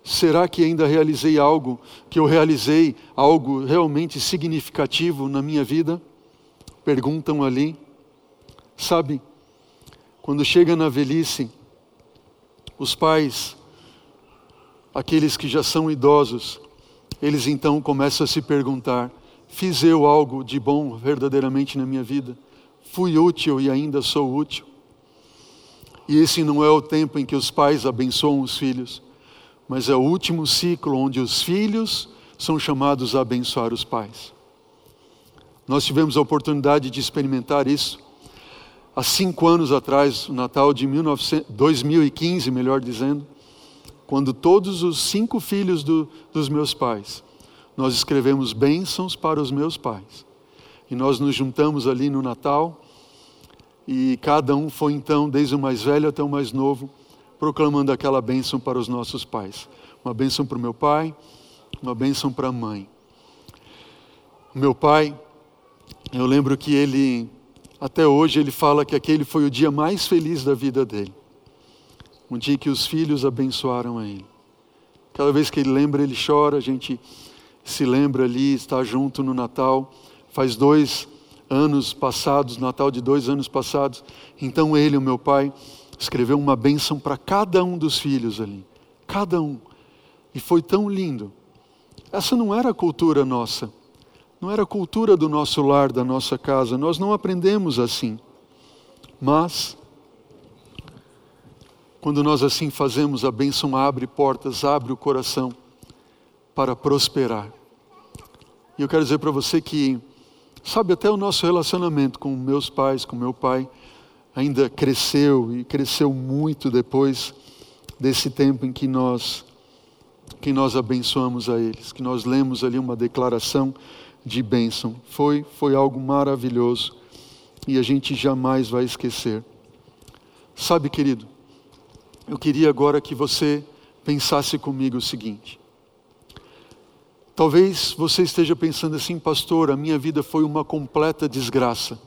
Será que ainda realizei algo, que eu realizei algo realmente significativo na minha vida? Perguntam ali. Sabe, quando chega na velhice, os pais, aqueles que já são idosos, eles então começam a se perguntar: fiz eu algo de bom verdadeiramente na minha vida? Fui útil e ainda sou útil? E esse não é o tempo em que os pais abençoam os filhos, mas é o último ciclo onde os filhos são chamados a abençoar os pais. Nós tivemos a oportunidade de experimentar isso há cinco anos atrás, no Natal de 1900, 2015, melhor dizendo, quando todos os cinco filhos do, dos meus pais, nós escrevemos bênçãos para os meus pais. E nós nos juntamos ali no Natal e cada um foi então, desde o mais velho até o mais novo, proclamando aquela bênção para os nossos pais. Uma bênção para o meu pai, uma bênção para a mãe. Meu pai, eu lembro que ele, até hoje, ele fala que aquele foi o dia mais feliz da vida dele. Um dia que os filhos abençoaram a ele. Cada vez que ele lembra, ele chora, a gente se lembra ali, está junto no Natal. Faz dois anos passados, Natal de dois anos passados. Então ele, o meu pai, escreveu uma bênção para cada um dos filhos ali. Cada um. E foi tão lindo. Essa não era a cultura nossa. Não era a cultura do nosso lar, da nossa casa. Nós não aprendemos assim. Mas, quando nós assim fazemos, a bênção abre portas, abre o coração para prosperar. E eu quero dizer para você que Sabe, até o nosso relacionamento com meus pais, com meu pai, ainda cresceu e cresceu muito depois desse tempo em que nós que nós abençoamos a eles, que nós lemos ali uma declaração de bênção. Foi foi algo maravilhoso e a gente jamais vai esquecer. Sabe, querido, eu queria agora que você pensasse comigo o seguinte: Talvez você esteja pensando assim, pastor, a minha vida foi uma completa desgraça.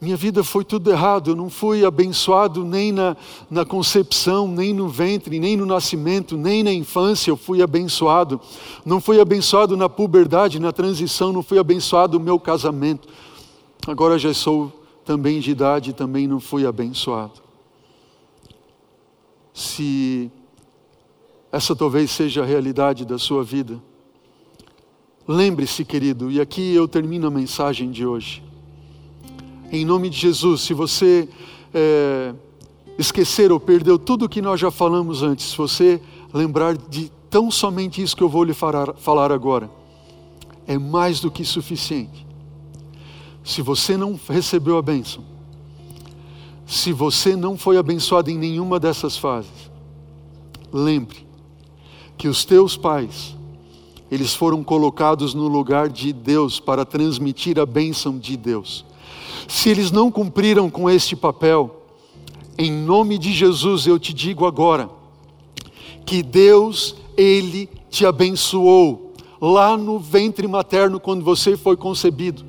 Minha vida foi tudo errado, eu não fui abençoado nem na, na concepção, nem no ventre, nem no nascimento, nem na infância eu fui abençoado. Não fui abençoado na puberdade, na transição, não fui abençoado no meu casamento. Agora já sou também de idade também não fui abençoado. Se essa talvez seja a realidade da sua vida. Lembre-se, querido, e aqui eu termino a mensagem de hoje. Em nome de Jesus, se você é, esquecer ou perdeu tudo o que nós já falamos antes, se você lembrar de tão somente isso que eu vou lhe falar, falar agora, é mais do que suficiente. Se você não recebeu a bênção, se você não foi abençoado em nenhuma dessas fases, lembre, que os teus pais, eles foram colocados no lugar de Deus para transmitir a bênção de Deus. Se eles não cumpriram com este papel, em nome de Jesus eu te digo agora, que Deus, Ele te abençoou lá no ventre materno quando você foi concebido.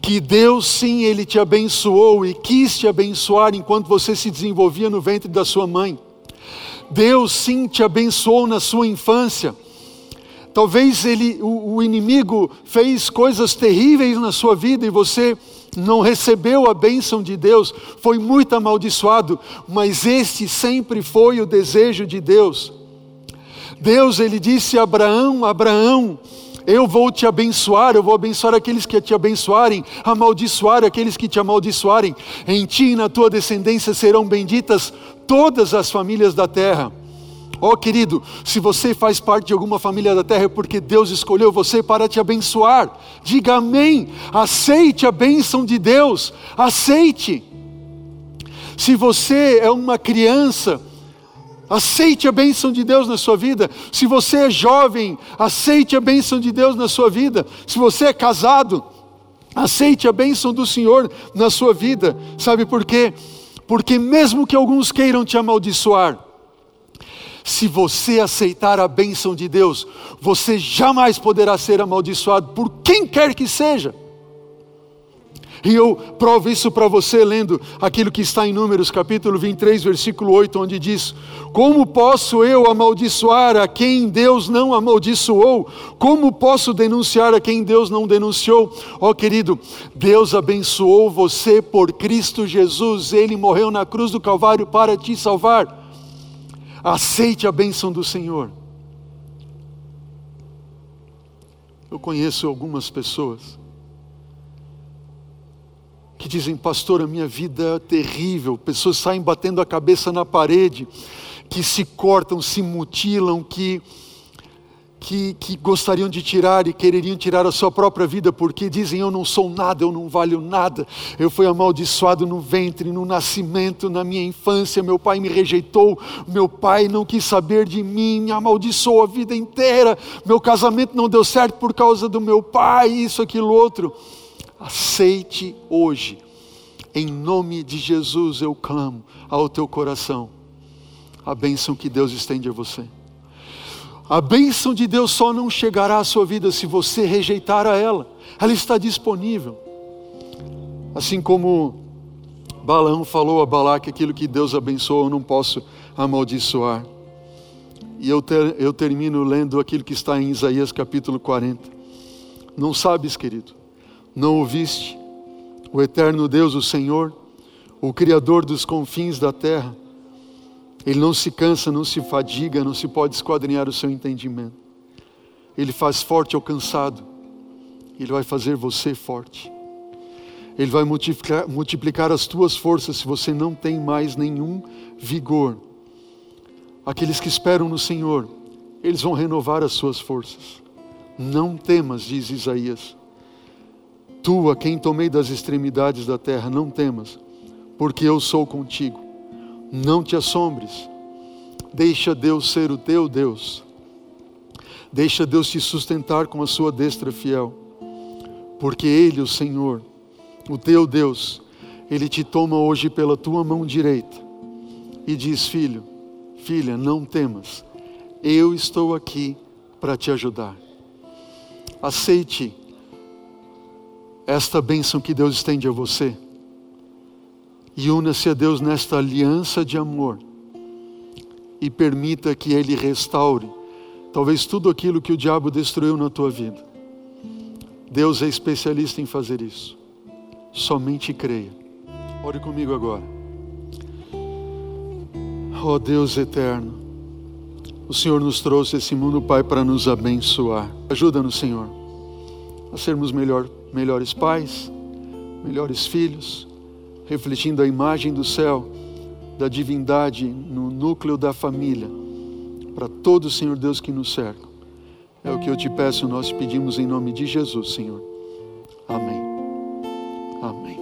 Que Deus sim, Ele te abençoou e quis te abençoar enquanto você se desenvolvia no ventre da sua mãe Deus sim te abençoou na sua infância. Talvez ele, o, o inimigo fez coisas terríveis na sua vida e você não recebeu a bênção de Deus, foi muito amaldiçoado, mas este sempre foi o desejo de Deus. Deus, ele disse a Abraão: Abraão, Eu vou te abençoar, eu vou abençoar aqueles que te abençoarem, amaldiçoar aqueles que te amaldiçoarem. Em ti e na tua descendência serão benditas todas as famílias da terra. Ó oh, querido, se você faz parte de alguma família da terra é porque Deus escolheu você para te abençoar. Diga amém. Aceite a bênção de Deus. Aceite. Se você é uma criança, aceite a bênção de Deus na sua vida. Se você é jovem, aceite a bênção de Deus na sua vida. Se você é casado, aceite a bênção do Senhor na sua vida. Sabe por quê? Porque mesmo que alguns queiram te amaldiçoar, se você aceitar a bênção de Deus, você jamais poderá ser amaldiçoado por quem quer que seja. E eu provo isso para você lendo aquilo que está em Números capítulo 23, versículo 8, onde diz: Como posso eu amaldiçoar a quem Deus não amaldiçoou? Como posso denunciar a quem Deus não denunciou? Ó oh, querido, Deus abençoou você por Cristo Jesus, ele morreu na cruz do Calvário para te salvar. Aceite a bênção do Senhor. Eu conheço algumas pessoas que dizem, pastor, a minha vida é terrível. Pessoas saem batendo a cabeça na parede, que se cortam, se mutilam, que que, que, gostariam de tirar e quereriam tirar a sua própria vida, porque dizem: Eu não sou nada, eu não valho nada, eu fui amaldiçoado no ventre, no nascimento, na minha infância, meu pai me rejeitou, meu pai não quis saber de mim, me amaldiçoou a vida inteira, meu casamento não deu certo por causa do meu pai, isso, aquilo, outro. Aceite hoje, em nome de Jesus eu clamo ao teu coração, a bênção que Deus estende a você. A bênção de Deus só não chegará à sua vida se você rejeitar a ela. Ela está disponível. Assim como Balaão falou a Balaque aquilo que Deus abençoou, eu não posso amaldiçoar. E eu, ter, eu termino lendo aquilo que está em Isaías capítulo 40. Não sabes, querido, não ouviste o eterno Deus, o Senhor, o Criador dos confins da terra, ele não se cansa, não se fadiga, não se pode esquadrinhar o seu entendimento. Ele faz forte ao cansado. Ele vai fazer você forte. Ele vai multiplicar, multiplicar as tuas forças se você não tem mais nenhum vigor. Aqueles que esperam no Senhor, eles vão renovar as suas forças. Não temas, diz Isaías. Tu, a quem tomei das extremidades da terra, não temas, porque eu sou contigo. Não te assombres. Deixa Deus ser o teu Deus. Deixa Deus te sustentar com a sua destra fiel. Porque Ele, o Senhor, o teu Deus, Ele te toma hoje pela tua mão direita e diz: Filho, filha, não temas, eu estou aqui para te ajudar. Aceite esta bênção que Deus estende a você e una-se a Deus nesta aliança de amor e permita que Ele restaure talvez tudo aquilo que o diabo destruiu na tua vida. Deus é especialista em fazer isso. Somente creia. Ore comigo agora. Ó oh Deus eterno, o Senhor nos trouxe esse mundo, Pai, para nos abençoar. Ajuda-nos, Senhor, a sermos melhor, melhores pais, melhores filhos refletindo a imagem do céu, da divindade no núcleo da família, para todo o Senhor Deus que nos cerca. É o que eu te peço, nós pedimos em nome de Jesus, Senhor. Amém. Amém.